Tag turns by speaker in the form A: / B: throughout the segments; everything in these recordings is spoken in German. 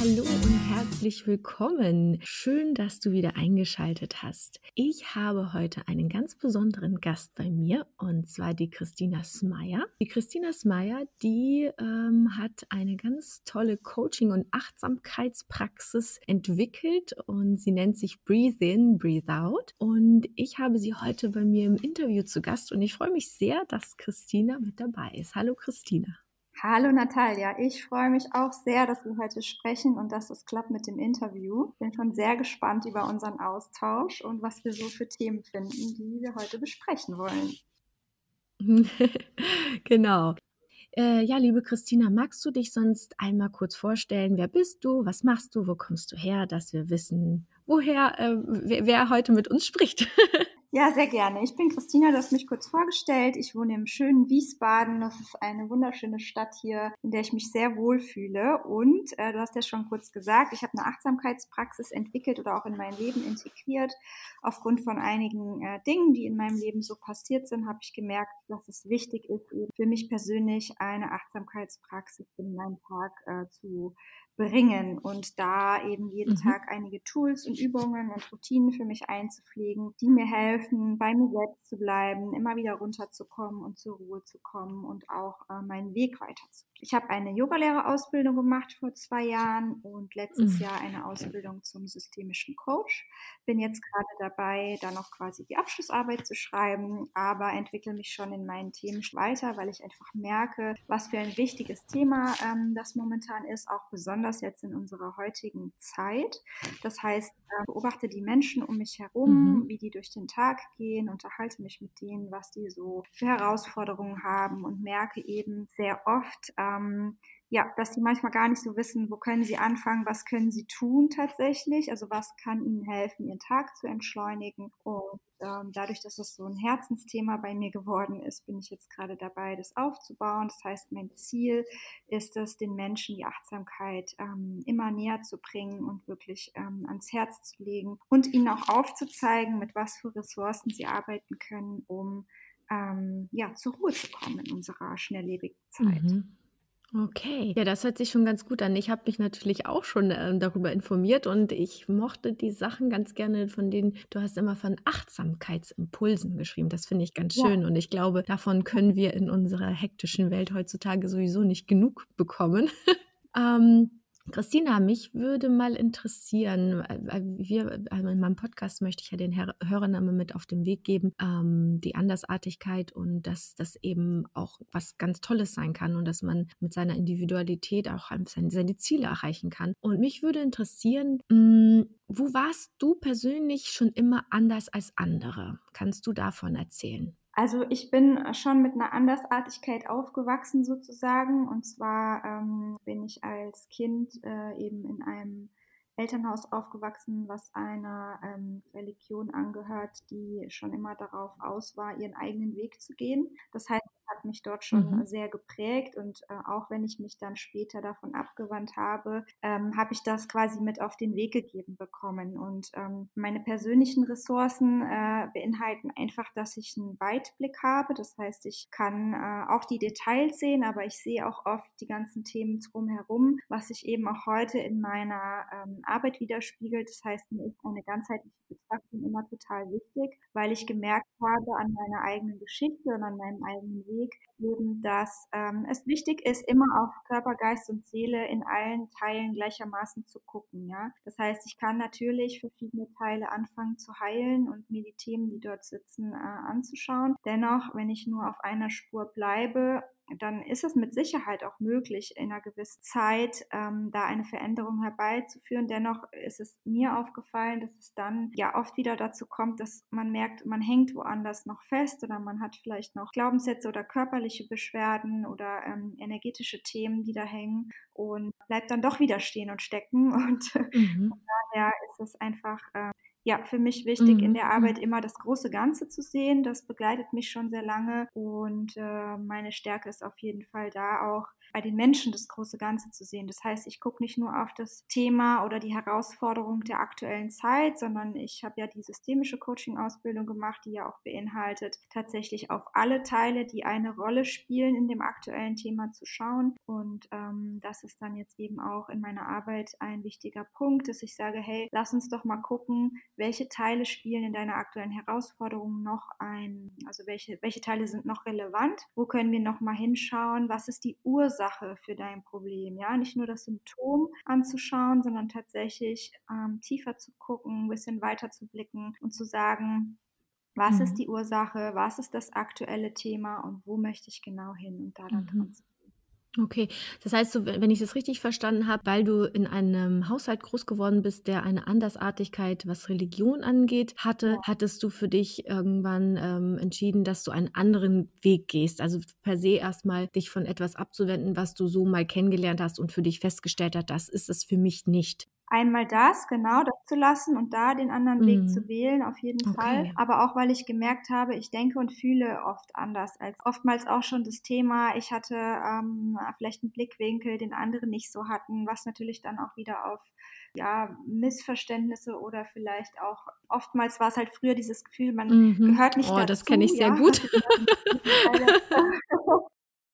A: hallo und herzlich willkommen. Schön, dass du wieder eingeschaltet hast. Ich habe heute einen ganz besonderen Gast bei mir und zwar die Christina Smeier. Die Christina Smeier, die ähm, hat eine ganz tolle Coaching- und Achtsamkeitspraxis entwickelt und sie nennt sich Breathe In, Breathe Out. Und ich habe sie heute bei mir im Interview zu Gast und ich freue mich sehr, dass Christina mit dabei ist. Hallo Christina.
B: Hallo Natalia, ich freue mich auch sehr, dass wir heute sprechen und dass es klappt mit dem Interview. Bin schon sehr gespannt über unseren Austausch und was wir so für Themen finden, die wir heute besprechen wollen.
A: genau. Äh, ja, liebe Christina, magst du dich sonst einmal kurz vorstellen? Wer bist du? Was machst du? Wo kommst du her? Dass wir wissen, woher, äh, wer, wer heute mit uns spricht.
B: Ja, sehr gerne. Ich bin Christina, du hast mich kurz vorgestellt. Ich wohne im schönen Wiesbaden. Das ist eine wunderschöne Stadt hier, in der ich mich sehr wohl fühle. Und äh, du hast ja schon kurz gesagt, ich habe eine Achtsamkeitspraxis entwickelt oder auch in mein Leben integriert. Aufgrund von einigen äh, Dingen, die in meinem Leben so passiert sind, habe ich gemerkt, dass es wichtig ist, für mich persönlich eine Achtsamkeitspraxis in meinen Tag äh, zu bringen und da eben jeden mhm. Tag einige Tools und Übungen und Routinen für mich einzupflegen, die mir helfen, bei mir selbst zu bleiben, immer wieder runterzukommen und zur Ruhe zu kommen und auch äh, meinen Weg weiterzugehen. Ich habe eine Yogalehrerausbildung gemacht vor zwei Jahren und letztes mhm. Jahr eine Ausbildung zum systemischen Coach. Bin jetzt gerade dabei, da noch quasi die Abschlussarbeit zu schreiben, aber entwickle mich schon in meinen Themen weiter, weil ich einfach merke, was für ein wichtiges Thema ähm, das momentan ist, auch besonders jetzt in unserer heutigen Zeit. Das heißt, äh, beobachte die Menschen um mich herum, mhm. wie die durch den Tag gehen, unterhalte mich mit denen, was die so für Herausforderungen haben und merke eben sehr oft, ähm, ja, dass die manchmal gar nicht so wissen, wo können sie anfangen, was können sie tun tatsächlich, also was kann ihnen helfen, ihren Tag zu entschleunigen. Und ähm, dadurch, dass es so ein Herzensthema bei mir geworden ist, bin ich jetzt gerade dabei, das aufzubauen. Das heißt, mein Ziel ist es, den Menschen die Achtsamkeit ähm, immer näher zu bringen und wirklich ähm, ans Herz zu legen und ihnen auch aufzuzeigen, mit was für Ressourcen sie arbeiten können, um ähm, ja, zur Ruhe zu kommen in unserer schnelllebigen Zeit.
A: Mhm. Okay, ja, das hört sich schon ganz gut an. Ich habe mich natürlich auch schon äh, darüber informiert und ich mochte die Sachen ganz gerne, von denen du hast immer von Achtsamkeitsimpulsen geschrieben. Das finde ich ganz schön ja. und ich glaube, davon können wir in unserer hektischen Welt heutzutage sowieso nicht genug bekommen. ähm, Christina, mich würde mal interessieren, wir, also in meinem Podcast möchte ich ja den Hörern immer mit auf den Weg geben, ähm, die Andersartigkeit und dass das eben auch was ganz Tolles sein kann und dass man mit seiner Individualität auch seine, seine Ziele erreichen kann. Und mich würde interessieren, mh, hm, wo warst du persönlich schon immer anders als andere? Kannst du davon erzählen?
B: Also ich bin schon mit einer Andersartigkeit aufgewachsen sozusagen. Und zwar ähm, bin ich als Kind äh, eben in einem Elternhaus aufgewachsen, was einer ähm, Religion angehört, die schon immer darauf aus war, ihren eigenen Weg zu gehen. Das heißt, hat mich dort schon mhm. sehr geprägt und äh, auch wenn ich mich dann später davon abgewandt habe, ähm, habe ich das quasi mit auf den Weg gegeben bekommen. Und ähm, meine persönlichen Ressourcen äh, beinhalten einfach, dass ich einen Weitblick habe. Das heißt, ich kann äh, auch die Details sehen, aber ich sehe auch oft die ganzen Themen drumherum, was sich eben auch heute in meiner ähm, Arbeit widerspiegelt. Das heißt, mir ist eine ganzheitliche Betrachtung immer total wichtig, weil ich gemerkt habe an meiner eigenen Geschichte und an meinem eigenen Weg, Weg eben, dass ähm, es wichtig ist, immer auf Körper, Geist und Seele in allen Teilen gleichermaßen zu gucken. Ja? Das heißt, ich kann natürlich verschiedene Teile anfangen zu heilen und mir die Themen, die dort sitzen, äh, anzuschauen. Dennoch, wenn ich nur auf einer Spur bleibe, dann ist es mit Sicherheit auch möglich, in einer gewissen Zeit ähm, da eine Veränderung herbeizuführen. Dennoch ist es mir aufgefallen, dass es dann ja oft wieder dazu kommt, dass man merkt, man hängt woanders noch fest oder man hat vielleicht noch Glaubenssätze oder körperliche Beschwerden oder ähm, energetische Themen, die da hängen und bleibt dann doch wieder stehen und stecken. Und mhm. von daher ist es einfach äh, ja, für mich wichtig, mhm. in der Arbeit mhm. immer das große Ganze zu sehen. Das begleitet mich schon sehr lange und äh, meine Stärke ist auf jeden Fall da auch bei den Menschen das große Ganze zu sehen. Das heißt, ich gucke nicht nur auf das Thema oder die Herausforderung der aktuellen Zeit, sondern ich habe ja die systemische Coaching-Ausbildung gemacht, die ja auch beinhaltet, tatsächlich auf alle Teile, die eine Rolle spielen in dem aktuellen Thema zu schauen. Und ähm, das ist dann jetzt eben auch in meiner Arbeit ein wichtiger Punkt, dass ich sage, hey, lass uns doch mal gucken, welche Teile spielen in deiner aktuellen Herausforderung noch ein, also welche, welche Teile sind noch relevant, wo können wir noch mal hinschauen, was ist die Ursache für dein Problem, ja, nicht nur das Symptom anzuschauen, sondern tatsächlich ähm, tiefer zu gucken, ein bisschen weiter zu blicken und zu sagen, was mhm. ist die Ursache, was ist das aktuelle Thema und wo möchte ich genau hin und da dann mhm.
A: Okay, das heißt, so, wenn ich das richtig verstanden habe, weil du in einem Haushalt groß geworden bist, der eine Andersartigkeit, was Religion angeht, hatte, hattest du für dich irgendwann ähm, entschieden, dass du einen anderen Weg gehst. Also per se erstmal dich von etwas abzuwenden, was du so mal kennengelernt hast und für dich festgestellt hast, das ist es für mich nicht
B: einmal das, genau, das zu lassen und da den anderen mhm. Weg zu wählen, auf jeden okay. Fall. Aber auch, weil ich gemerkt habe, ich denke und fühle oft anders als oftmals auch schon das Thema, ich hatte ähm, vielleicht einen Blickwinkel, den andere nicht so hatten, was natürlich dann auch wieder auf ja, Missverständnisse oder vielleicht auch oftmals war es halt früher dieses Gefühl, man mhm. gehört nicht oh, dazu.
A: das kenne ich sehr ja, gut.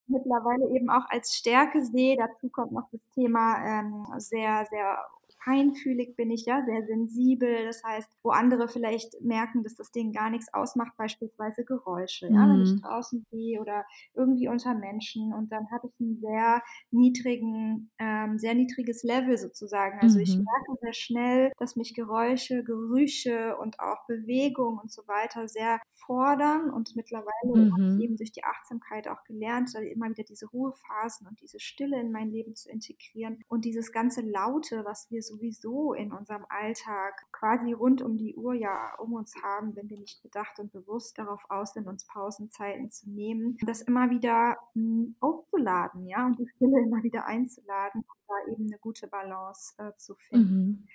B: mittlerweile eben auch als Stärke sehe. Dazu kommt noch das Thema ähm, sehr, sehr feinfühlig bin ich, ja, sehr sensibel. Das heißt, wo andere vielleicht merken, dass das Ding gar nichts ausmacht, beispielsweise Geräusche, ja, wenn ich mhm. draußen gehe oder irgendwie unter Menschen und dann habe ich einen sehr niedrigen, ähm, sehr niedriges Level sozusagen. Also mhm. ich merke sehr schnell, dass mich Geräusche, Gerüche und auch Bewegung und so weiter sehr fordern und mittlerweile mhm. habe ich eben durch die Achtsamkeit auch gelernt, immer wieder diese Ruhephasen und diese Stille in mein Leben zu integrieren und dieses ganze Laute, was wir so sowieso in unserem Alltag quasi rund um die Uhr ja um uns haben, wenn wir nicht bedacht und bewusst darauf aus sind, uns Pausenzeiten zu nehmen, das immer wieder hm, aufzuladen, ja, und die Stille immer wieder einzuladen, um da eben eine gute Balance äh, zu finden. Mhm.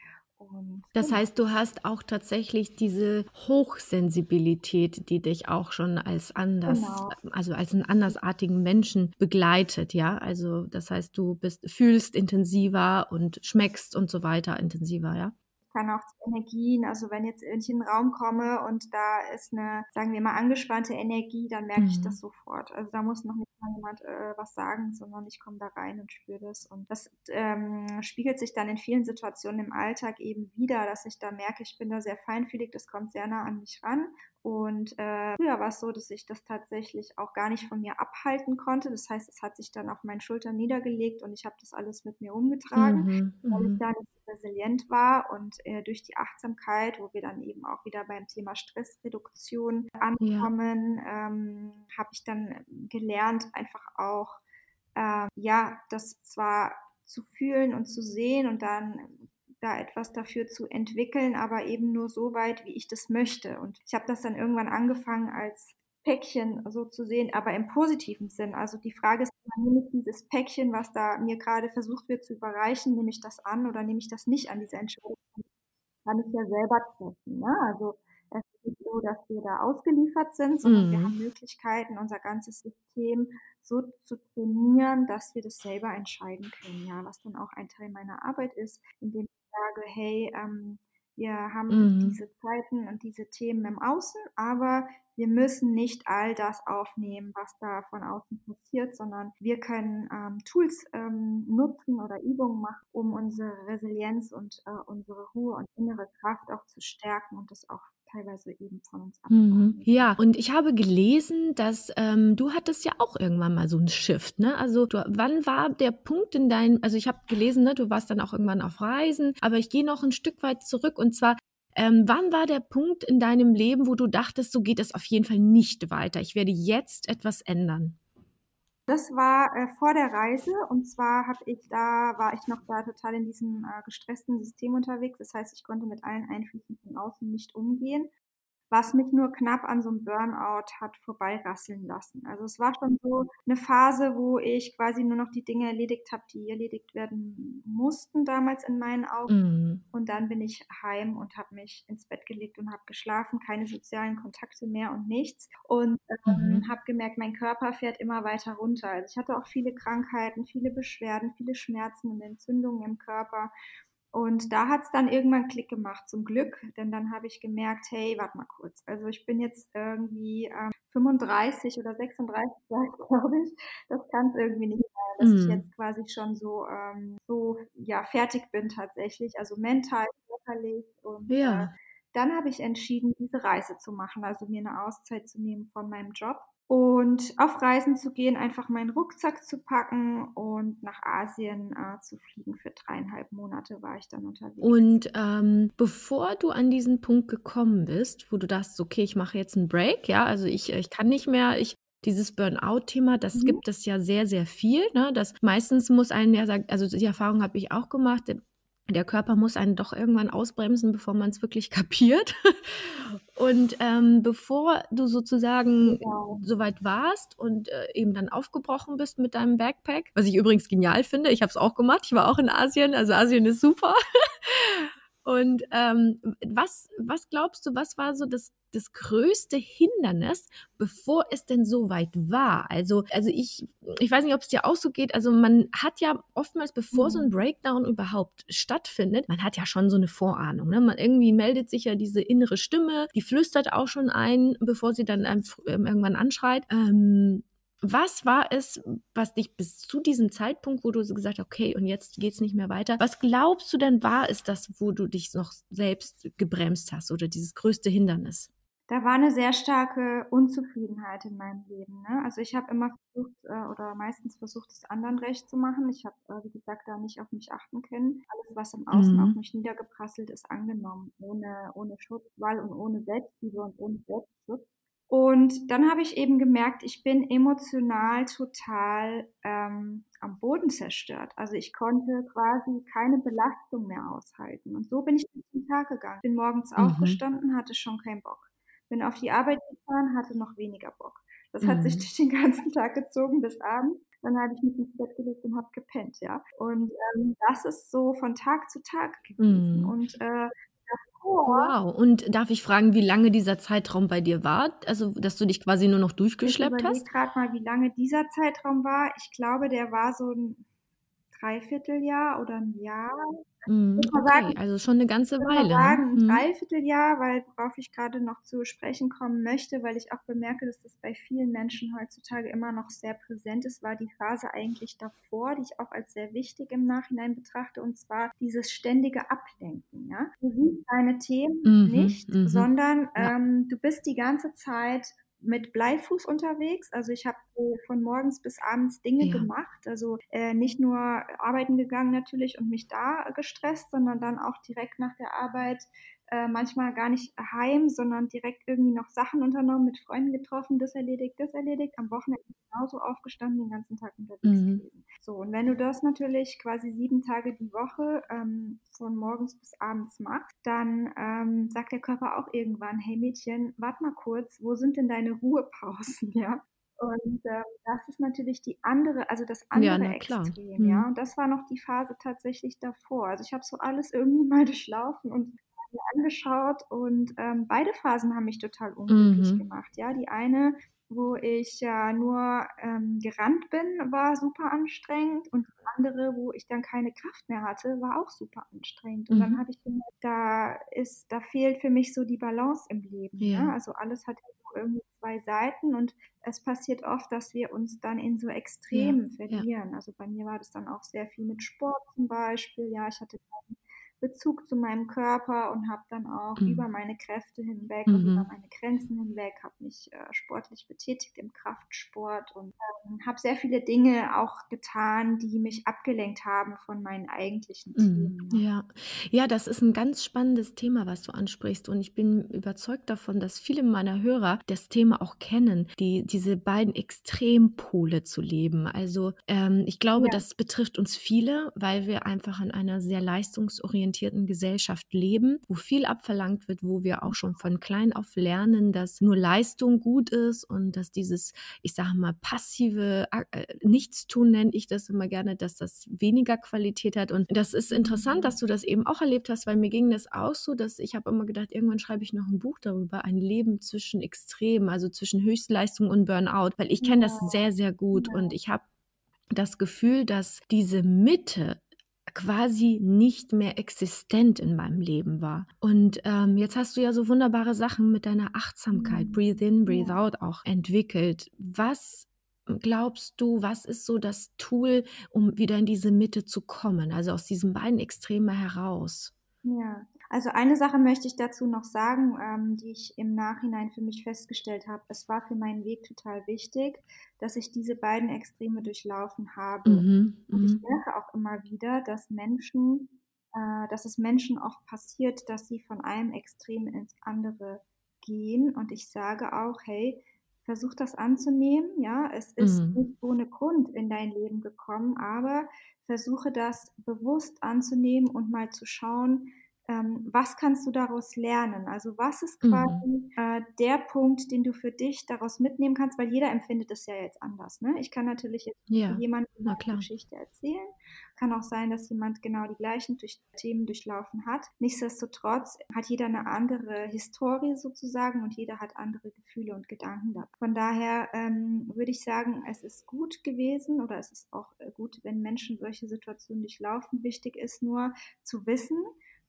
A: Und das heißt, du hast auch tatsächlich diese Hochsensibilität, die dich auch schon als anders, genau. also als einen andersartigen Menschen begleitet, ja. Also das heißt, du bist, fühlst intensiver und schmeckst und so weiter intensiver, ja
B: kann auch Energien, also wenn jetzt ich in den Raum komme und da ist eine, sagen wir mal, angespannte Energie, dann merke mhm. ich das sofort. Also da muss noch nicht mal jemand äh, was sagen, sondern ich komme da rein und spüre das. Und das ähm, spiegelt sich dann in vielen Situationen im Alltag eben wieder, dass ich da merke, ich bin da sehr feinfühlig, das kommt sehr nah an mich ran. Und äh, früher war es so, dass ich das tatsächlich auch gar nicht von mir abhalten konnte. Das heißt, es hat sich dann auf meinen Schultern niedergelegt und ich habe das alles mit mir umgetragen, mhm, weil ich mhm. da nicht resilient war. Und äh, durch die Achtsamkeit, wo wir dann eben auch wieder beim Thema Stressreduktion ankommen, ja. ähm, habe ich dann gelernt, einfach auch, äh, ja, das zwar zu fühlen und zu sehen und dann da etwas dafür zu entwickeln, aber eben nur so weit, wie ich das möchte. Und ich habe das dann irgendwann angefangen als Päckchen so zu sehen, aber im positiven Sinn. Also die Frage ist, nehme ich dieses Päckchen, was da mir gerade versucht wird zu überreichen, nehme ich das an oder nehme ich das nicht an, diese Entscheidung kann ich ja selber treffen. Ne? Also so, dass wir da ausgeliefert sind, sondern mhm. wir haben Möglichkeiten, unser ganzes System so zu trainieren, dass wir das selber entscheiden können. Ja, was dann auch ein Teil meiner Arbeit ist, indem sage, hey, ähm, wir haben mhm. diese Zeiten und diese Themen im Außen, aber wir müssen nicht all das aufnehmen, was da von außen passiert, sondern wir können ähm, Tools ähm, nutzen oder Übungen machen, um unsere Resilienz und äh, unsere Ruhe und innere Kraft auch zu stärken und das auch teilweise eben von uns
A: Mhm. Ja, und ich habe gelesen, dass ähm, du hattest ja auch irgendwann mal so einen Shift, ne? Also du, wann war der Punkt in deinem, also ich habe gelesen, ne, du warst dann auch irgendwann auf Reisen, aber ich gehe noch ein Stück weit zurück und zwar ähm, wann war der Punkt in deinem Leben, wo du dachtest, so geht es auf jeden Fall nicht weiter? Ich werde jetzt etwas ändern.
B: Das war äh, vor der Reise und zwar habe ich da war ich noch da total in diesem äh, gestressten System unterwegs. Das heißt, ich konnte mit allen Einflüssen von außen nicht umgehen was mich nur knapp an so einem Burnout hat vorbeirasseln lassen. Also es war schon so eine Phase, wo ich quasi nur noch die Dinge erledigt habe, die erledigt werden mussten damals in meinen Augen. Mhm. Und dann bin ich heim und habe mich ins Bett gelegt und habe geschlafen, keine sozialen Kontakte mehr und nichts. Und ähm, mhm. habe gemerkt, mein Körper fährt immer weiter runter. Also ich hatte auch viele Krankheiten, viele Beschwerden, viele Schmerzen und Entzündungen im Körper. Und da hat es dann irgendwann Klick gemacht, zum Glück, denn dann habe ich gemerkt, hey, warte mal kurz. Also ich bin jetzt irgendwie ähm, 35 oder 36, glaube ich. Das kann es irgendwie nicht sein, dass mm. ich mhm. jetzt quasi schon so, ähm, so ja, fertig bin tatsächlich, also mental, körperlich. Und ja. äh, dann habe ich entschieden, diese Reise zu machen, also mir eine Auszeit zu nehmen von meinem Job und auf Reisen zu gehen, einfach meinen Rucksack zu packen und nach Asien äh, zu fliegen. Für dreieinhalb Monate war ich dann unterwegs.
A: Und ähm, bevor du an diesen Punkt gekommen bist, wo du dachtest, okay, ich mache jetzt einen Break, ja, also ich, ich kann nicht mehr, ich dieses Burnout-Thema, das mhm. gibt es ja sehr, sehr viel. Ne? Das meistens muss einen ja sagen, also die Erfahrung habe ich auch gemacht, der Körper muss einen doch irgendwann ausbremsen, bevor man es wirklich kapiert. Und ähm, bevor du sozusagen genau. soweit warst und äh, eben dann aufgebrochen bist mit deinem Backpack, was ich übrigens genial finde, ich habe es auch gemacht, ich war auch in Asien, also Asien ist super. Und ähm, was, was glaubst du, was war so das, das größte Hindernis, bevor es denn so weit war? Also, also ich, ich weiß nicht, ob es dir auch so geht. Also man hat ja oftmals, bevor so ein mhm. Breakdown überhaupt stattfindet, man hat ja schon so eine Vorahnung. Ne? Man irgendwie meldet sich ja diese innere Stimme, die flüstert auch schon ein, bevor sie dann ähm, irgendwann anschreit. Ähm, was war es, was dich bis zu diesem Zeitpunkt, wo du so gesagt hast, okay, und jetzt geht es nicht mehr weiter, was glaubst du denn war es das, wo du dich noch selbst gebremst hast oder dieses größte Hindernis?
B: Da war eine sehr starke Unzufriedenheit in meinem Leben. Ne? Also ich habe immer versucht äh, oder meistens versucht, es anderen recht zu machen. Ich habe, äh, wie gesagt, da nicht auf mich achten können. Alles, was im Außen mhm. auf mich niedergeprasselt ist, angenommen, ohne, ohne Schutzwall und ohne Selbstliebe und ohne Selbstschutz. Und dann habe ich eben gemerkt, ich bin emotional total ähm, am Boden zerstört. Also ich konnte quasi keine Belastung mehr aushalten. Und so bin ich den Tag gegangen. Bin morgens mhm. aufgestanden, hatte schon keinen Bock. Bin auf die Arbeit gefahren, hatte noch weniger Bock. Das mhm. hat sich mhm. durch den ganzen Tag gezogen bis abends. Dann habe ich mich ins Bett gelegt und habe gepennt, ja. Und ähm, das ist so von Tag zu Tag gewesen. Mhm. Und äh,
A: Wow. Und darf ich fragen, wie lange dieser Zeitraum bei dir war? Also, dass du dich quasi nur noch durchgeschleppt
B: ich
A: hast?
B: Ich gerade mal, wie lange dieser Zeitraum war. Ich glaube, der war so ein Dreivierteljahr oder ein Jahr.
A: Mhm, okay, sagen, also schon eine ganze Weile. Ich
B: ne? sagen, ein mhm. Dreivierteljahr, weil worauf ich gerade noch zu sprechen kommen möchte, weil ich auch bemerke, dass das bei vielen Menschen heutzutage immer noch sehr präsent ist, war die Phase eigentlich davor, die ich auch als sehr wichtig im Nachhinein betrachte, und zwar dieses ständige Ablenken. Ja? Du siehst deine Themen mhm, nicht, mhm. sondern ja. ähm, du bist die ganze Zeit mit Bleifuß unterwegs. Also ich habe so von morgens bis abends Dinge ja. gemacht. Also äh, nicht nur arbeiten gegangen natürlich und mich da gestresst, sondern dann auch direkt nach der Arbeit äh, manchmal gar nicht heim, sondern direkt irgendwie noch Sachen unternommen, mit Freunden getroffen, das erledigt, das erledigt, am Wochenende genauso aufgestanden, den ganzen Tag unterwegs mhm. gewesen. So, und wenn du das natürlich quasi sieben Tage die Woche ähm, von morgens bis abends machst, dann ähm, sagt der Körper auch irgendwann, hey Mädchen, warte mal kurz, wo sind denn deine Ruhepausen, ja? Und äh, das ist natürlich die andere, also das andere ja, Extrem, mhm. ja. Und das war noch die Phase tatsächlich davor. Also ich habe so alles irgendwie mal durchlaufen und mir angeschaut und ähm, beide Phasen haben mich total unglücklich mhm. gemacht. Ja, die eine, wo ich ja nur ähm, gerannt bin, war super anstrengend und die andere, wo ich dann keine Kraft mehr hatte, war auch super anstrengend. Und mhm. dann habe ich gemerkt, da ist, da fehlt für mich so die Balance im Leben. Ja. ja? Also alles hat irgendwie zwei Seiten und es passiert oft, dass wir uns dann in so Extremen ja, verlieren. Ja. Also bei mir war das dann auch sehr viel mit Sport zum Beispiel. Ja, ich hatte keinen Bezug zu meinem Körper und habe dann auch mhm. über meine Kräfte hinweg mhm. und über meine Grenzen hinweg, habe mich äh, sportlich betätigt im Kraftsport und ähm, habe sehr viele Dinge auch getan, die mich abgelenkt haben von meinen eigentlichen
A: mhm. Themen. Ja. ja, das ist ein ganz spannendes Thema, was du ansprichst und ich bin überzeugt davon, dass viele meiner Hörer das Thema auch kennen, die diese beiden Extrempole zu leben. Also ähm, ich glaube, ja. das betrifft uns viele, weil wir einfach an einer sehr leistungsorientierten leistungsorientierten Gesellschaft leben, wo viel abverlangt wird, wo wir auch schon von klein auf lernen, dass nur Leistung gut ist und dass dieses, ich sage mal, passive äh, Nichtstun nenne ich das immer gerne, dass das weniger Qualität hat. Und das ist interessant, dass du das eben auch erlebt hast, weil mir ging das auch so, dass ich habe immer gedacht, irgendwann schreibe ich noch ein Buch darüber, ein Leben zwischen Extremen, also zwischen Höchstleistung und Burnout, weil ich kenne das sehr, sehr gut und ich habe das Gefühl, dass diese Mitte quasi nicht mehr existent in meinem Leben war. Und ähm, jetzt hast du ja so wunderbare Sachen mit deiner Achtsamkeit, mhm. Breathe in, Breathe out auch entwickelt. Was glaubst du, was ist so das Tool, um wieder in diese Mitte zu kommen, also aus diesen beiden Extremen heraus?
B: Ja, also eine Sache möchte ich dazu noch sagen, ähm, die ich im Nachhinein für mich festgestellt habe. Es war für meinen Weg total wichtig, dass ich diese beiden Extreme durchlaufen habe. Mhm, und ich mhm. merke auch immer wieder, dass Menschen, äh, dass es Menschen oft passiert, dass sie von einem Extrem ins andere gehen. Und ich sage auch, hey, versuch das anzunehmen. Ja, es ist mhm. nicht ohne Grund in dein Leben gekommen, aber versuche das bewusst anzunehmen und mal zu schauen, ähm, was kannst du daraus lernen? Also was ist quasi mhm. äh, der Punkt, den du für dich daraus mitnehmen kannst, weil jeder empfindet es ja jetzt anders. Ne? Ich kann natürlich jetzt ja, jemandem eine Geschichte erzählen. Kann auch sein, dass jemand genau die gleichen durch Themen durchlaufen hat. Nichtsdestotrotz hat jeder eine andere Historie sozusagen und jeder hat andere Gefühle und Gedanken da. Von daher ähm, würde ich sagen, es ist gut gewesen oder es ist auch äh, gut, wenn Menschen solche Situationen durchlaufen. Wichtig ist nur zu wissen,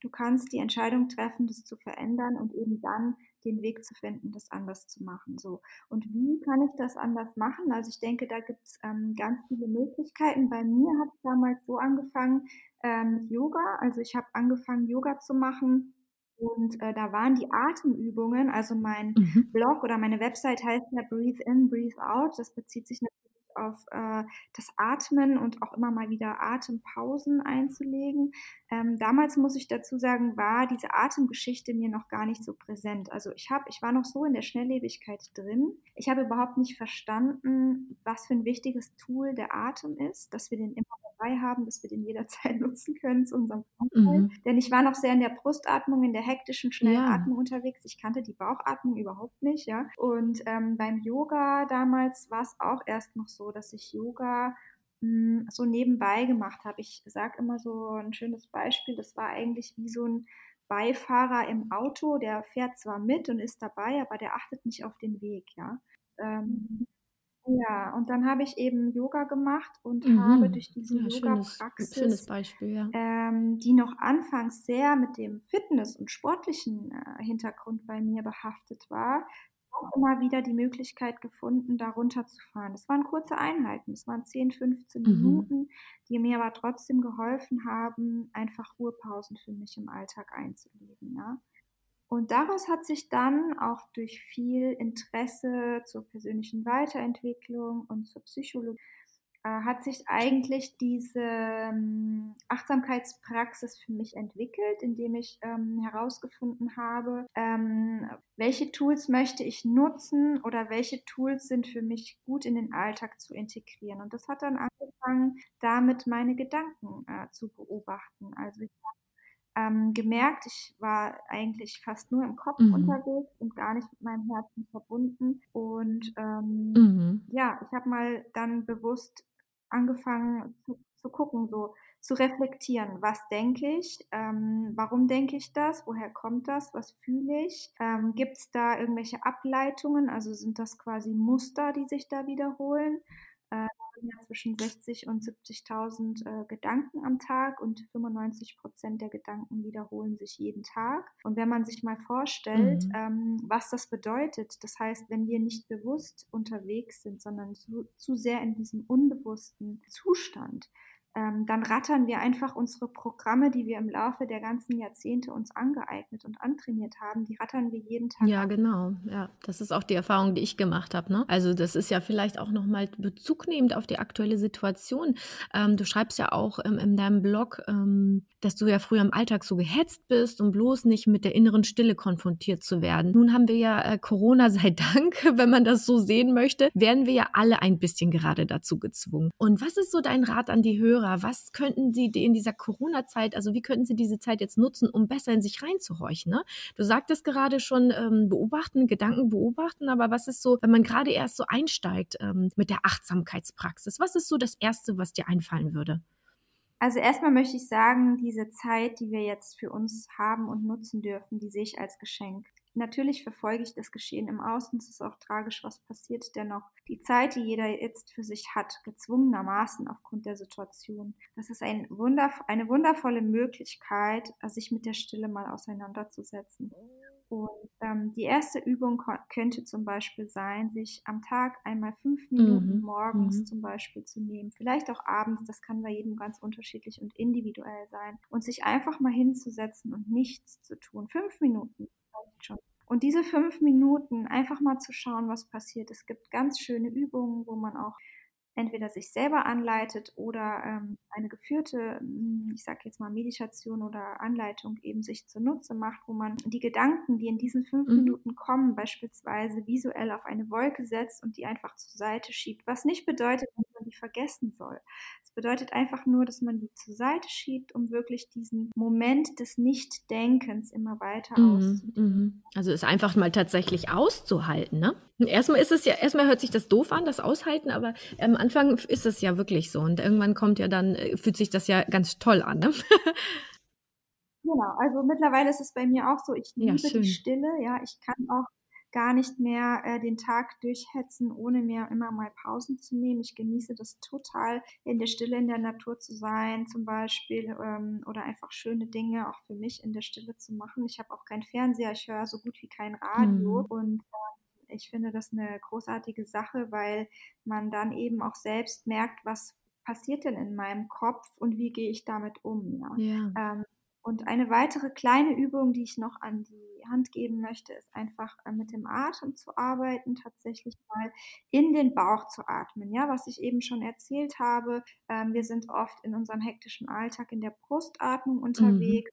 B: Du kannst die Entscheidung treffen, das zu verändern und eben dann den Weg zu finden, das anders zu machen. So. Und wie kann ich das anders machen? Also ich denke, da gibt es ähm, ganz viele Möglichkeiten. Bei mir hat es damals so angefangen ähm, mit Yoga. Also ich habe angefangen, Yoga zu machen. Und äh, da waren die Atemübungen, also mein mhm. Blog oder meine Website heißt ja Breathe In, Breathe Out. Das bezieht sich natürlich auf äh, das Atmen und auch immer mal wieder Atempausen einzulegen. Ähm, damals muss ich dazu sagen, war diese Atemgeschichte mir noch gar nicht so präsent. Also ich habe, ich war noch so in der Schnelllebigkeit drin. Ich habe überhaupt nicht verstanden, was für ein wichtiges Tool der Atem ist, dass wir den immer dabei haben, dass wir den jederzeit nutzen können zu unserem Vorteil. Mhm. Denn ich war noch sehr in der Brustatmung, in der hektischen, schnellen ja. Unterwegs. Ich kannte die Bauchatmung überhaupt nicht, ja. Und ähm, beim Yoga damals war es auch erst noch so, dass ich Yoga hm, so nebenbei gemacht habe. Ich sage immer so ein schönes Beispiel, das war eigentlich wie so ein Beifahrer im Auto, der fährt zwar mit und ist dabei, aber der achtet nicht auf den Weg, ja. Ähm, mhm. Ja, und dann habe ich eben Yoga gemacht und mhm. habe durch diese ja, Yoga-Praxis,
A: ja.
B: ähm, die noch anfangs sehr mit dem Fitness- und sportlichen äh, Hintergrund bei mir behaftet war, auch immer wieder die Möglichkeit gefunden, da runterzufahren. Das waren kurze Einheiten, das waren 10, 15 mhm. Minuten, die mir aber trotzdem geholfen haben, einfach Ruhepausen für mich im Alltag einzulegen. Ja. Und daraus hat sich dann auch durch viel Interesse zur persönlichen Weiterentwicklung und zur Psychologie hat sich eigentlich diese ähm, Achtsamkeitspraxis für mich entwickelt, indem ich ähm, herausgefunden habe, ähm, welche Tools möchte ich nutzen oder welche Tools sind für mich gut in den Alltag zu integrieren. Und das hat dann angefangen, damit meine Gedanken äh, zu beobachten. Also ich habe ähm, gemerkt, ich war eigentlich fast nur im Kopf mhm. unterwegs und gar nicht mit meinem Herzen verbunden. Und ähm, mhm. ja, ich habe mal dann bewusst angefangen zu, zu, gucken, so zu reflektieren, was denke ich, ähm, warum denke ich das, woher kommt das, was fühle ich, ähm, gibt es da irgendwelche Ableitungen, also sind das quasi Muster, die sich da wiederholen. Äh, ja zwischen 60 und 70.000 äh, Gedanken am Tag und 95 Prozent der Gedanken wiederholen sich jeden Tag. Und wenn man sich mal vorstellt, mhm. ähm, was das bedeutet, das heißt, wenn wir nicht bewusst unterwegs sind, sondern zu, zu sehr in diesem unbewussten Zustand, ähm, dann rattern wir einfach unsere Programme, die wir im Laufe der ganzen Jahrzehnte uns angeeignet und antrainiert haben, die rattern wir jeden Tag.
A: Ja, genau. Ja, das ist auch die Erfahrung, die ich gemacht habe. Ne? Also das ist ja vielleicht auch nochmal Bezug nehmend auf die aktuelle Situation. Ähm, du schreibst ja auch ähm, in deinem Blog, ähm, dass du ja früher im Alltag so gehetzt bist, um bloß nicht mit der inneren Stille konfrontiert zu werden. Nun haben wir ja äh, Corona, sei Dank, wenn man das so sehen möchte, werden wir ja alle ein bisschen gerade dazu gezwungen. Und was ist so dein Rat an die Hörer? Hörer, was könnten sie in dieser Corona-Zeit, also wie könnten sie diese Zeit jetzt nutzen, um besser in sich reinzuhorchen? Ne? Du sagtest gerade schon, ähm, beobachten, Gedanken beobachten, aber was ist so, wenn man gerade erst so einsteigt ähm, mit der Achtsamkeitspraxis, was ist so das Erste, was dir einfallen würde?
B: Also erstmal möchte ich sagen, diese Zeit, die wir jetzt für uns haben und nutzen dürfen, die sehe ich als Geschenk. Natürlich verfolge ich das Geschehen im Außen. Es ist auch tragisch, was passiert. Dennoch die Zeit, die jeder jetzt für sich hat, gezwungenermaßen aufgrund der Situation. Das ist ein Wunder, eine wundervolle Möglichkeit, sich mit der Stille mal auseinanderzusetzen. Und ähm, die erste Übung könnte zum Beispiel sein, sich am Tag einmal fünf Minuten mhm. morgens mhm. zum Beispiel zu nehmen, vielleicht auch abends, das kann bei jedem ganz unterschiedlich und individuell sein, und sich einfach mal hinzusetzen und nichts zu tun. Fünf Minuten schon. Und diese fünf Minuten einfach mal zu schauen, was passiert. Es gibt ganz schöne Übungen, wo man auch entweder sich selber anleitet oder ähm, eine geführte, hm, ich sage jetzt mal Meditation oder Anleitung eben sich zunutze macht, wo man die Gedanken, die in diesen fünf mhm. Minuten kommen, beispielsweise visuell auf eine Wolke setzt und die einfach zur Seite schiebt. Was nicht bedeutet, man die vergessen soll. Es bedeutet einfach nur, dass man die zur Seite schiebt, um wirklich diesen Moment des Nichtdenkens immer weiter mhm.
A: Mhm. Also es einfach mal tatsächlich auszuhalten, ne? Erstmal ist es ja, erstmal hört sich das doof an, das Aushalten, aber am Anfang ist es ja wirklich so. Und irgendwann kommt ja dann, äh, fühlt sich das ja ganz toll an. Ne?
B: Genau, also mittlerweile ist es bei mir auch so, ich liebe ja, die Stille, ja, ich kann auch gar nicht mehr äh, den Tag durchhetzen, ohne mir immer mal Pausen zu nehmen. Ich genieße das total, in der Stille in der Natur zu sein, zum Beispiel, ähm, oder einfach schöne Dinge auch für mich in der Stille zu machen. Ich habe auch keinen Fernseher, ich höre so gut wie kein Radio mhm. und äh, ich finde das eine großartige Sache, weil man dann eben auch selbst merkt, was passiert denn in meinem Kopf und wie gehe ich damit um. Ja? ja. Ähm, und eine weitere kleine Übung, die ich noch an die Hand geben möchte, ist einfach äh, mit dem Atem zu arbeiten, tatsächlich mal in den Bauch zu atmen. Ja, was ich eben schon erzählt habe, ähm, wir sind oft in unserem hektischen Alltag in der Brustatmung mhm. unterwegs.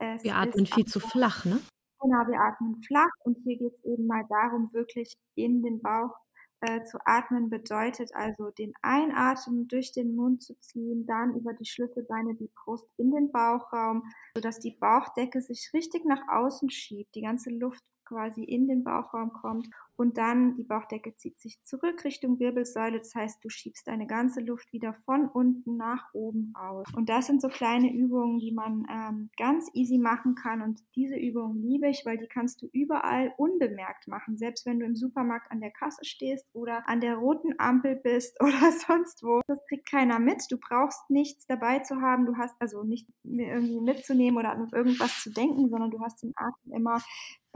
A: Mhm. wir atmen viel zu flach, ne?
B: Genau, wir atmen flach und hier geht es eben mal darum, wirklich in den Bauch äh, zu atmen. Bedeutet also den Einatmen durch den Mund zu ziehen, dann über die Schlüsselbeine die Brust in den Bauchraum, sodass die Bauchdecke sich richtig nach außen schiebt, die ganze Luft quasi in den Bauchraum kommt und dann die Bauchdecke zieht sich zurück Richtung Wirbelsäule. Das heißt, du schiebst deine ganze Luft wieder von unten nach oben aus. Und das sind so kleine Übungen, die man ähm, ganz easy machen kann. Und diese Übungen liebe ich, weil die kannst du überall unbemerkt machen. Selbst wenn du im Supermarkt an der Kasse stehst oder an der roten Ampel bist oder sonst wo. Das kriegt keiner mit. Du brauchst nichts dabei zu haben. Du hast also nicht irgendwie mitzunehmen oder an irgendwas zu denken, sondern du hast den Atem immer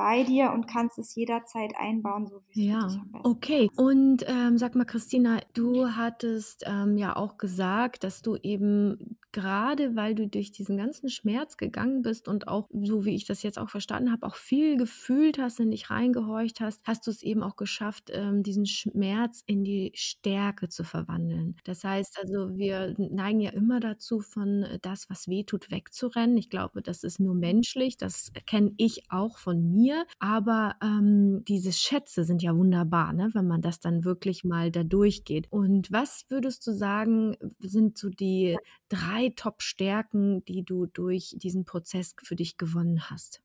B: bei dir und kannst es jederzeit einbauen, so
A: wie es ja, dich am besten okay. Und ähm, sag mal, Christina, du hattest ähm, ja auch gesagt, dass du eben gerade, weil du durch diesen ganzen Schmerz gegangen bist und auch, so wie ich das jetzt auch verstanden habe, auch viel gefühlt hast, in dich reingehorcht hast, hast du es eben auch geschafft, ähm, diesen Schmerz in die Stärke zu verwandeln. Das heißt also, wir neigen ja immer dazu, von äh, das, was weh tut, wegzurennen. Ich glaube, das ist nur menschlich. Das kenne ich auch von mir. Aber ähm, diese Schätze sind ja wunderbar, ne? wenn man das dann wirklich mal da durchgeht. Und was würdest du sagen, sind so die drei Top-Stärken, die du durch diesen Prozess für dich gewonnen hast?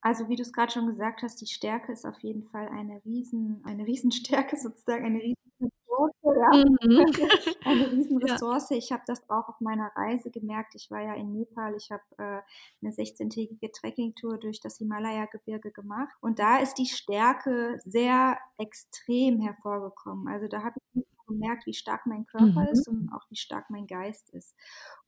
B: Also wie du es gerade schon gesagt hast, die Stärke ist auf jeden Fall eine riesen, eine Riesenstärke sozusagen, eine Riesenressource, ja. Mhm. eine Riesenressource. Ja. Ich habe das auch auf meiner Reise gemerkt. Ich war ja in Nepal, ich habe äh, eine 16-tägige Trekkingtour durch das Himalaya-Gebirge gemacht und da ist die Stärke sehr extrem hervorgekommen. Also da habe ich gemerkt, wie stark mein Körper mhm. ist und auch wie stark mein Geist ist.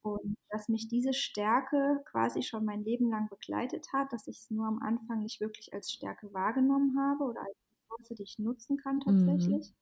B: Und dass mich diese Stärke quasi schon mein Leben lang begleitet hat, dass ich es nur am Anfang nicht wirklich als Stärke wahrgenommen habe oder als Ressource, die ich nutzen kann mhm. tatsächlich. Mhm.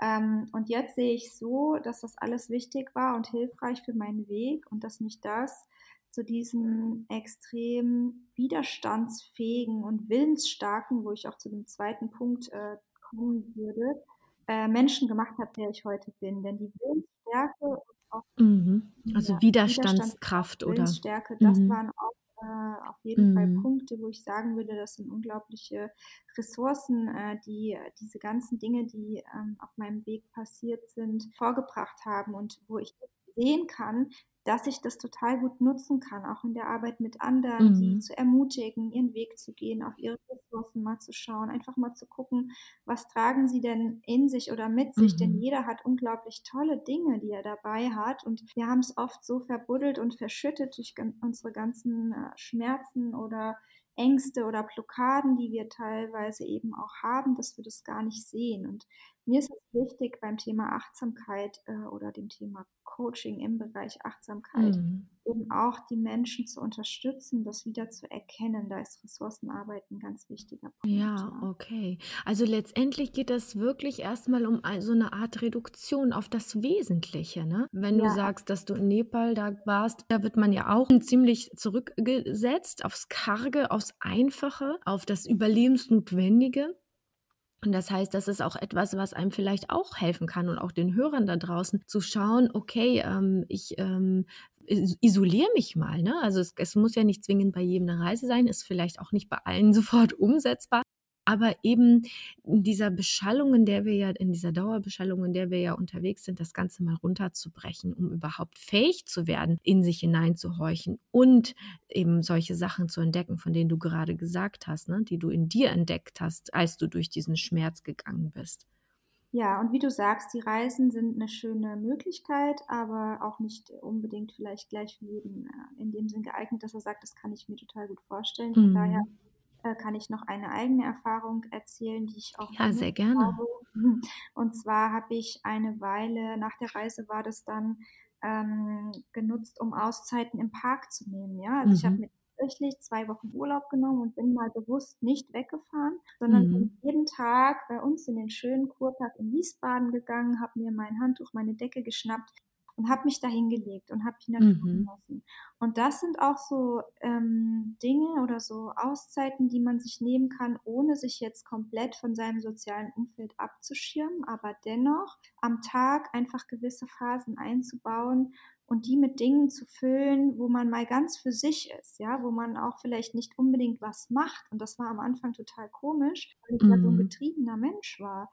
B: Ähm, und jetzt sehe ich so, dass das alles wichtig war und hilfreich für meinen Weg und dass mich das zu diesem extrem widerstandsfähigen und willensstarken, wo ich auch zu dem zweiten Punkt äh, kommen würde, äh, Menschen gemacht habe, der ich heute bin. Denn die Willensstärke und
A: auch mhm. also ja, Widerstandskraft oder
B: Willensstärke, das mhm. waren auch äh, auf jeden mhm. Fall Punkte, wo ich sagen würde, das sind unglaubliche Ressourcen, äh, die diese ganzen Dinge, die ähm, auf meinem Weg passiert sind, vorgebracht haben und wo ich sehen kann, dass ich das total gut nutzen kann, auch in der Arbeit mit anderen, mhm. die zu ermutigen, ihren Weg zu gehen, auf ihre Ressourcen mal zu schauen, einfach mal zu gucken, was tragen sie denn in sich oder mit sich, mhm. denn jeder hat unglaublich tolle Dinge, die er dabei hat und wir haben es oft so verbuddelt und verschüttet durch unsere ganzen äh, Schmerzen oder Ängste oder Blockaden, die wir teilweise eben auch haben, dass wir das gar nicht sehen. Und mir ist es wichtig beim Thema Achtsamkeit äh, oder dem Thema Coaching im Bereich Achtsamkeit mhm. Eben auch die Menschen zu unterstützen, das wieder zu erkennen. Da ist Ressourcenarbeit ein ganz wichtiger Punkt.
A: Ja, okay. Also letztendlich geht es wirklich erstmal um so eine Art Reduktion auf das Wesentliche. Ne? Wenn ja. du sagst, dass du in Nepal da warst, da wird man ja auch ziemlich zurückgesetzt aufs Karge, aufs Einfache, auf das Überlebensnotwendige. Und das heißt, das ist auch etwas, was einem vielleicht auch helfen kann und auch den Hörern da draußen zu schauen, okay, ähm, ich ähm, isoliere mich mal. Ne? Also es, es muss ja nicht zwingend bei jedem eine Reise sein, ist vielleicht auch nicht bei allen sofort umsetzbar. Aber eben in dieser Beschallung, in der wir ja, in dieser Dauerbeschallung, in der wir ja unterwegs sind, das Ganze mal runterzubrechen, um überhaupt fähig zu werden, in sich hineinzuhorchen und eben solche Sachen zu entdecken, von denen du gerade gesagt hast, ne, die du in dir entdeckt hast, als du durch diesen Schmerz gegangen bist.
B: Ja, und wie du sagst, die Reisen sind eine schöne Möglichkeit, aber auch nicht unbedingt vielleicht gleich für jeden äh, in dem Sinn geeignet, dass er sagt, das kann ich mir total gut vorstellen. Von mhm. daher äh, kann ich noch eine eigene Erfahrung erzählen, die ich auch
A: ja, sehr gerne. Habe.
B: Und zwar habe ich eine Weile nach der Reise war das dann ähm, genutzt, um Auszeiten im Park zu nehmen. Ja, also mhm. ich habe mir tatsächlich zwei Wochen Urlaub genommen und bin mal bewusst nicht weggefahren, sondern mhm. bin jeden Tag bei uns in den schönen Kurpark in Wiesbaden gegangen, habe mir mein Handtuch, meine Decke geschnappt und habe mich da hingelegt und habe die Natur mhm. genossen. Und das sind auch so ähm, Dinge oder so Auszeiten, die man sich nehmen kann, ohne sich jetzt komplett von seinem sozialen Umfeld abzuschirmen, aber dennoch am Tag einfach gewisse Phasen einzubauen und die mit Dingen zu füllen, wo man mal ganz für sich ist, ja, wo man auch vielleicht nicht unbedingt was macht. Und das war am Anfang total komisch, weil ich mhm. ja so ein mhm. getriebener Mensch war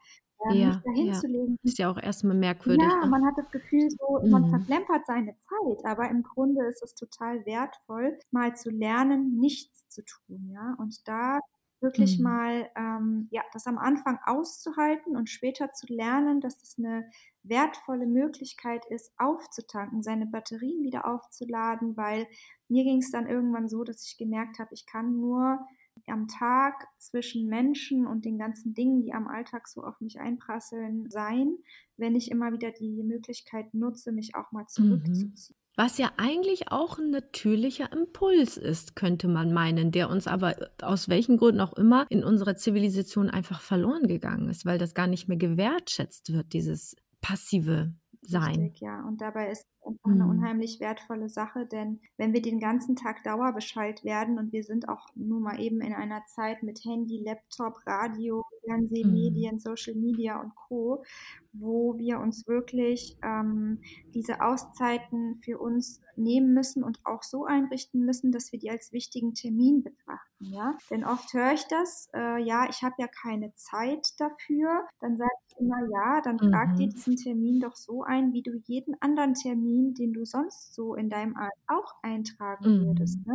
A: ähm, ja, mich dahin ja. zu legen. Ist ja auch erstmal merkwürdig.
B: Ja, ne? man hat das Gefühl, so, mhm. man verplempert seine Zeit, aber im Grunde ist es total wertvoll, mal zu lernen, nichts zu tun, ja, und da wirklich mhm. mal, ähm, ja, das am Anfang auszuhalten und später zu lernen, dass es eine wertvolle Möglichkeit ist, aufzutanken, seine Batterien wieder aufzuladen, weil mir ging es dann irgendwann so, dass ich gemerkt habe, ich kann nur am Tag zwischen Menschen und den ganzen Dingen, die am Alltag so auf mich einprasseln, sein, wenn ich immer wieder die Möglichkeit nutze, mich auch mal mhm.
A: Was ja eigentlich auch ein natürlicher Impuls ist, könnte man meinen, der uns aber aus welchen Gründen auch immer in unserer Zivilisation einfach verloren gegangen ist, weil das gar nicht mehr gewertschätzt wird, dieses passive sein.
B: Richtig, ja. Und dabei ist es einfach mhm. eine unheimlich wertvolle Sache, denn wenn wir den ganzen Tag dauerbeschallt werden und wir sind auch nun mal eben in einer Zeit mit Handy, Laptop, Radio, Fernsehmedien, mhm. Social Media und Co., wo wir uns wirklich ähm, diese Auszeiten für uns nehmen müssen und auch so einrichten müssen, dass wir die als wichtigen Termin betrachten. Ja? Denn oft höre ich das, äh, ja, ich habe ja keine Zeit dafür. Dann sage ich immer, ja, dann trag mhm. dir diesen Termin doch so ein, wie du jeden anderen Termin, den du sonst so in deinem Art auch eintragen mhm. würdest. Ne?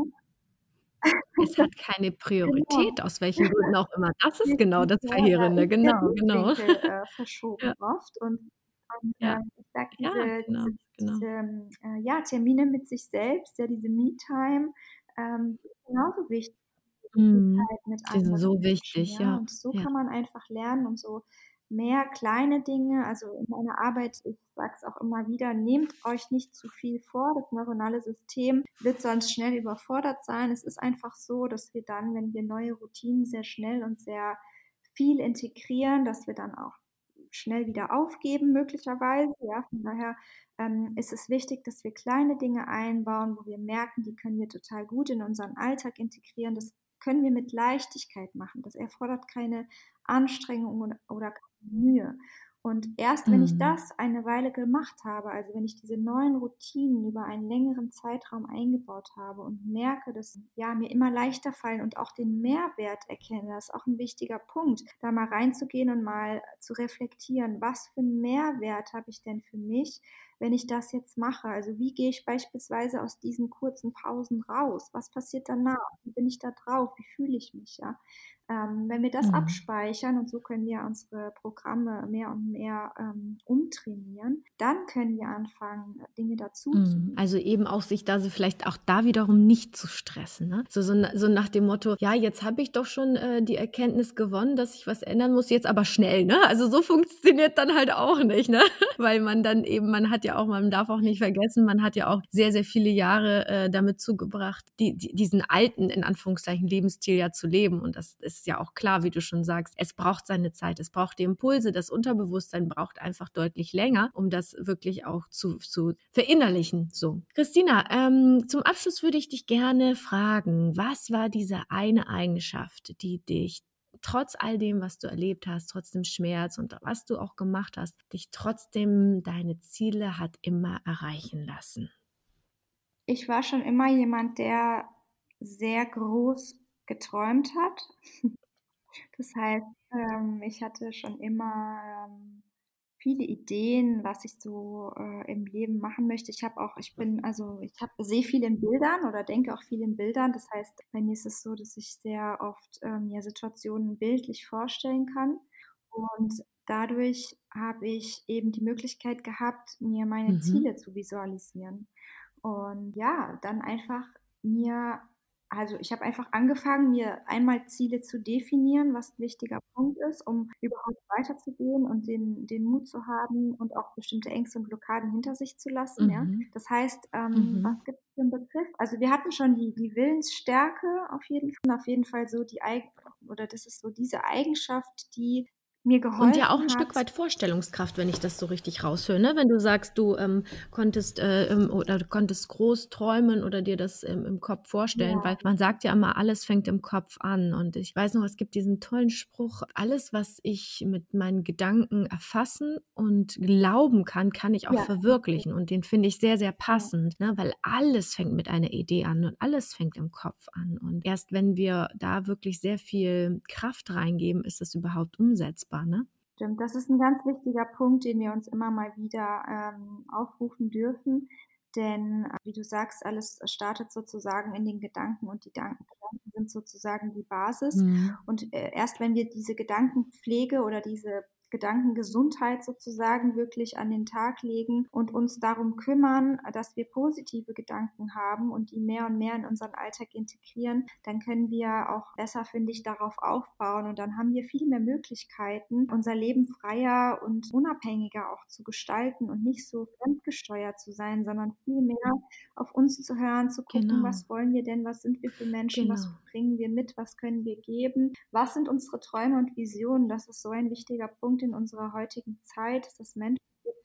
A: Es hat keine Priorität, genau. aus welchen Gründen auch immer. Das ist genau das Verheerende, genau, genau.
B: Äh, verschoben ja. oft und, und ja. äh, ich sage diese, ja, genau, diese, genau. diese äh, ja, Termine mit sich selbst, ja, diese Me-Time, ähm, genauso wichtig.
A: Mit die sind so wichtig, ja.
B: ja. Und so kann man einfach lernen und so mehr kleine Dinge, also in meiner Arbeit, ich sage es auch immer wieder, nehmt euch nicht zu viel vor. Das neuronale System wird sonst schnell überfordert sein. Es ist einfach so, dass wir dann, wenn wir neue Routinen sehr schnell und sehr viel integrieren, dass wir dann auch schnell wieder aufgeben, möglicherweise. Ja, von daher ähm, ist es wichtig, dass wir kleine Dinge einbauen, wo wir merken, die können wir total gut in unseren Alltag integrieren. Das können wir mit Leichtigkeit machen. Das erfordert keine Anstrengung oder Mühe. Und erst wenn ich mhm. das eine Weile gemacht habe, also wenn ich diese neuen Routinen über einen längeren Zeitraum eingebaut habe und merke, dass ja mir immer leichter fallen und auch den Mehrwert erkenne, das ist auch ein wichtiger Punkt, da mal reinzugehen und mal zu reflektieren, was für einen Mehrwert habe ich denn für mich, wenn ich das jetzt mache? Also wie gehe ich beispielsweise aus diesen kurzen Pausen raus? Was passiert danach? Wie bin ich da drauf? Wie fühle ich mich? Ja? Ähm, wenn wir das mhm. abspeichern und so können wir unsere Programme mehr und mehr ähm, umtrainieren, dann können wir anfangen, Dinge dazu mhm. zu
A: Also eben auch sich da so vielleicht auch da wiederum nicht zu stressen. Ne? So, so, so nach dem Motto, ja, jetzt habe ich doch schon äh, die Erkenntnis gewonnen, dass ich was ändern muss, jetzt aber schnell. Ne? Also so funktioniert dann halt auch nicht, ne? weil man dann eben, man hat ja auch, man darf auch nicht vergessen, man hat ja auch sehr, sehr viele Jahre äh, damit zugebracht, die, die, diesen alten, in Anführungszeichen, Lebensstil ja zu leben. Und das ist ist ja auch klar, wie du schon sagst, es braucht seine Zeit, es braucht die Impulse, das Unterbewusstsein braucht einfach deutlich länger, um das wirklich auch zu, zu verinnerlichen. So. Christina, ähm, zum Abschluss würde ich dich gerne fragen, was war diese eine Eigenschaft, die dich trotz all dem, was du erlebt hast, trotz dem Schmerz und was du auch gemacht hast, dich trotzdem deine Ziele hat immer erreichen lassen?
B: Ich war schon immer jemand, der sehr groß geträumt hat. Das heißt, ähm, ich hatte schon immer ähm, viele Ideen, was ich so äh, im Leben machen möchte. Ich habe auch, ich bin, also ich habe sehe viel in Bildern oder denke auch viel in Bildern. Das heißt, bei mir ist es so, dass ich sehr oft äh, mir Situationen bildlich vorstellen kann. Und dadurch habe ich eben die Möglichkeit gehabt, mir meine mhm. Ziele zu visualisieren. Und ja, dann einfach mir also ich habe einfach angefangen, mir einmal Ziele zu definieren, was ein wichtiger Punkt ist, um überhaupt weiterzugehen und den, den Mut zu haben und auch bestimmte Ängste und Blockaden hinter sich zu lassen. Mhm. Ja? Das heißt, ähm, mhm. was gibt es für einen Begriff? Also wir hatten schon die, die Willensstärke auf jeden Fall, auf jeden Fall so die oder das ist so diese Eigenschaft, die mir geholfen
A: Und ja auch ein hat. Stück weit Vorstellungskraft, wenn ich das so richtig raushöre. Ne? Wenn du sagst, du ähm, konntest äh, oder du konntest groß träumen oder dir das ähm, im Kopf vorstellen, ja. weil man sagt ja immer, alles fängt im Kopf an. Und ich weiß noch, es gibt diesen tollen Spruch, alles, was ich mit meinen Gedanken erfassen und glauben kann, kann ich auch ja. verwirklichen. Und den finde ich sehr, sehr passend, ja. ne? weil alles fängt mit einer Idee an und alles fängt im Kopf an. Und erst wenn wir da wirklich sehr viel Kraft reingeben, ist es überhaupt umsetzbar machbar, ne?
B: Stimmt, das ist ein ganz wichtiger Punkt, den wir uns immer mal wieder ähm, aufrufen dürfen. Denn, äh, wie du sagst, alles startet sozusagen in den Gedanken und die Gedanken sind sozusagen die Basis. Mhm. Und äh, erst wenn wir diese Gedankenpflege oder diese Gedankengesundheit sozusagen wirklich an den Tag legen und uns darum kümmern, dass wir positive Gedanken haben und die mehr und mehr in unseren Alltag integrieren, dann können wir auch besser, finde ich, darauf aufbauen und dann haben wir viel mehr Möglichkeiten, unser Leben freier und unabhängiger auch zu gestalten und nicht so fremdgesteuert zu sein, sondern viel mehr auf uns zu hören, zu gucken, genau. was wollen wir denn, was sind wir für Menschen, genau. was bringen wir mit, was können wir geben, was sind unsere Träume und Visionen. Das ist so ein wichtiger Punkt in unserer heutigen Zeit, dass es Menschen gibt,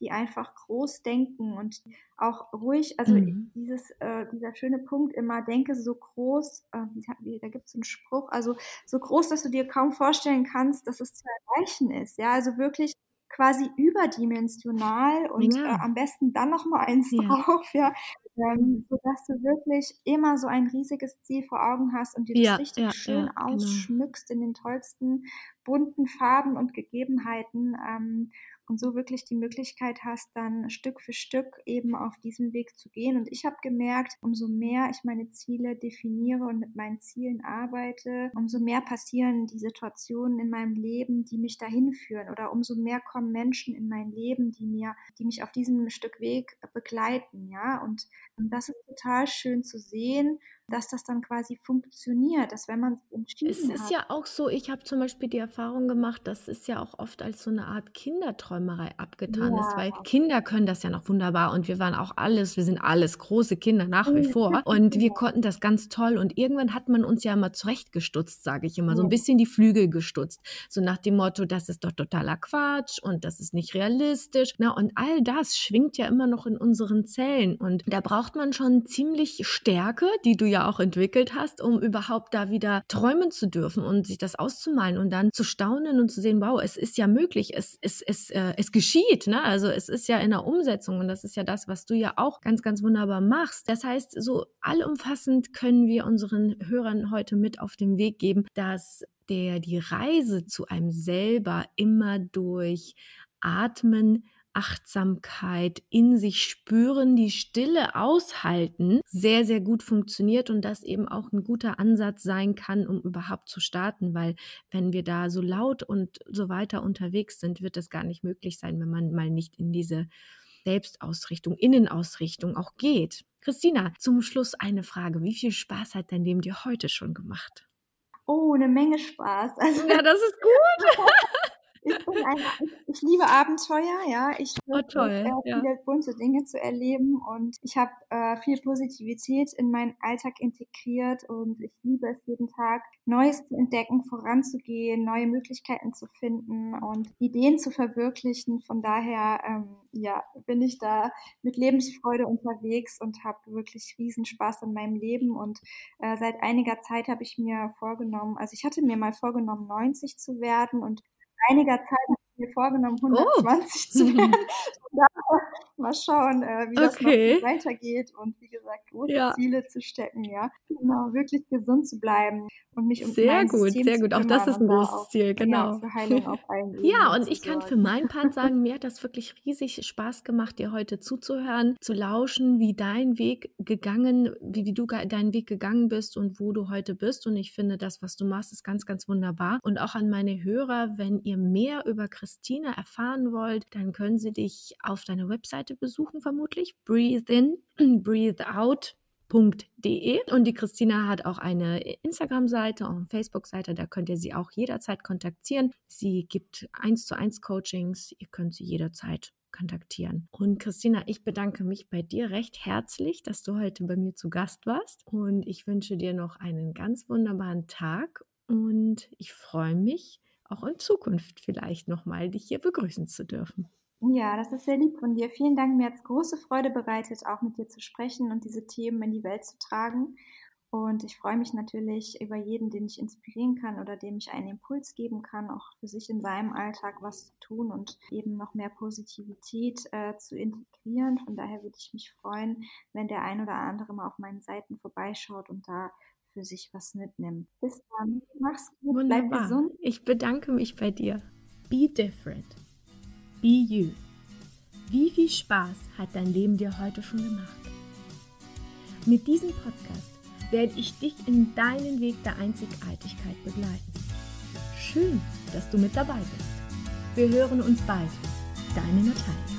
B: die einfach groß denken und auch ruhig, also mhm. dieses, äh, dieser schöne Punkt immer, denke so groß, äh, da gibt es einen Spruch, also so groß, dass du dir kaum vorstellen kannst, dass es zu erreichen ist. Ja, also wirklich quasi überdimensional und ja. äh, am besten dann noch mal eins ja. drauf, ja, ähm, sodass du wirklich immer so ein riesiges Ziel vor Augen hast und dir ja, das richtig ja, schön genau. ausschmückst genau. in den tollsten bunten Farben und Gegebenheiten. Ähm, und so wirklich die Möglichkeit hast, dann Stück für Stück eben auf diesem Weg zu gehen. Und ich habe gemerkt, umso mehr ich meine Ziele definiere und mit meinen Zielen arbeite, umso mehr passieren die Situationen in meinem Leben, die mich dahin führen oder umso mehr kommen Menschen in mein Leben, die mir, die mich auf diesem Stück Weg begleiten, ja. Und, und das ist total schön zu sehen dass das dann quasi funktioniert, dass wenn man
A: entschieden Es ist hat. ja auch so, ich habe zum Beispiel die Erfahrung gemacht, das ist ja auch oft als so eine Art Kinderträumerei abgetan ja. ist, weil Kinder können das ja noch wunderbar und wir waren auch alles, wir sind alles große Kinder nach wie vor und wir konnten das ganz toll und irgendwann hat man uns ja immer zurechtgestutzt, sage ich immer, so ein bisschen die Flügel gestutzt, so nach dem Motto, das ist doch totaler Quatsch und das ist nicht realistisch, na und all das schwingt ja immer noch in unseren Zellen und da braucht man schon ziemlich Stärke, die du ja ja auch entwickelt hast, um überhaupt da wieder träumen zu dürfen und sich das auszumalen und dann zu staunen und zu sehen, wow, es ist ja möglich, es, es, es, äh, es geschieht. Ne? Also es ist ja in der Umsetzung und das ist ja das, was du ja auch ganz, ganz wunderbar machst. Das heißt, so allumfassend können wir unseren Hörern heute mit auf den Weg geben, dass der die Reise zu einem selber immer durch Atmen, Achtsamkeit, in sich spüren, die Stille aushalten, sehr, sehr gut funktioniert und das eben auch ein guter Ansatz sein kann, um überhaupt zu starten, weil wenn wir da so laut und so weiter unterwegs sind, wird das gar nicht möglich sein, wenn man mal nicht in diese Selbstausrichtung, Innenausrichtung auch geht. Christina, zum Schluss eine Frage. Wie viel Spaß hat dein Leben dir heute schon gemacht?
B: Oh, eine Menge Spaß.
A: Also, ja, das ist gut.
B: ich, bin ein, ich, liebe Abenteuer, ja. Ich
A: liebe oh,
B: äh, viele ja. bunte Dinge zu erleben und ich habe äh, viel Positivität in meinen Alltag integriert und ich liebe es jeden Tag, Neues zu entdecken, voranzugehen, neue Möglichkeiten zu finden und Ideen zu verwirklichen. Von daher, ähm, ja, bin ich da mit Lebensfreude unterwegs und habe wirklich riesen Spaß in meinem Leben und äh, seit einiger Zeit habe ich mir vorgenommen, also ich hatte mir mal vorgenommen, 90 zu werden und einiger Zeit habe ich mir vorgenommen, 120 oh. zu werden. mal schauen, äh, wie das okay. noch weitergeht und wie gesagt, große ja. Ziele zu stecken, ja. Genau, wirklich gesund zu bleiben und mich um
A: sehr mein gut, System sehr gut. Auch das ist ein großes auch, Ziel, genau. Ja, ja und ich kann für meinen Part sagen, mir hat das wirklich riesig Spaß gemacht, dir heute zuzuhören, zu lauschen, wie dein Weg gegangen, wie, wie du deinen Weg gegangen bist und wo du heute bist. Und ich finde, das, was du machst, ist ganz, ganz wunderbar. Und auch an meine Hörer, wenn ihr mehr über Christina erfahren wollt, dann können sie dich auf deiner Webseite besuchen, vermutlich. Breathe in, breathe out De. Und die Christina hat auch eine Instagram-Seite und Facebook-Seite, da könnt ihr sie auch jederzeit kontaktieren. Sie gibt eins zu eins Coachings, ihr könnt sie jederzeit kontaktieren. Und Christina, ich bedanke mich bei dir recht herzlich, dass du heute bei mir zu Gast warst und ich wünsche dir noch einen ganz wunderbaren Tag und ich freue mich auch in Zukunft vielleicht nochmal dich hier begrüßen zu dürfen.
B: Ja, das ist sehr lieb von dir. Vielen Dank. Mir hat es große Freude bereitet, auch mit dir zu sprechen und diese Themen in die Welt zu tragen. Und ich freue mich natürlich über jeden, den ich inspirieren kann oder dem ich einen Impuls geben kann, auch für sich in seinem Alltag was zu tun und eben noch mehr Positivität äh, zu integrieren. Von daher würde ich mich freuen, wenn der ein oder andere mal auf meinen Seiten vorbeischaut und da für sich was mitnimmt. Bis dann. Mach's gut. Wunderbar. Bleib gesund.
A: Ich bedanke mich bei dir. Be different. Be You. Wie viel Spaß hat dein Leben dir heute schon gemacht? Mit diesem Podcast werde ich dich in deinen Weg der Einzigartigkeit begleiten. Schön, dass du mit dabei bist. Wir hören uns bald. Deine Natalie.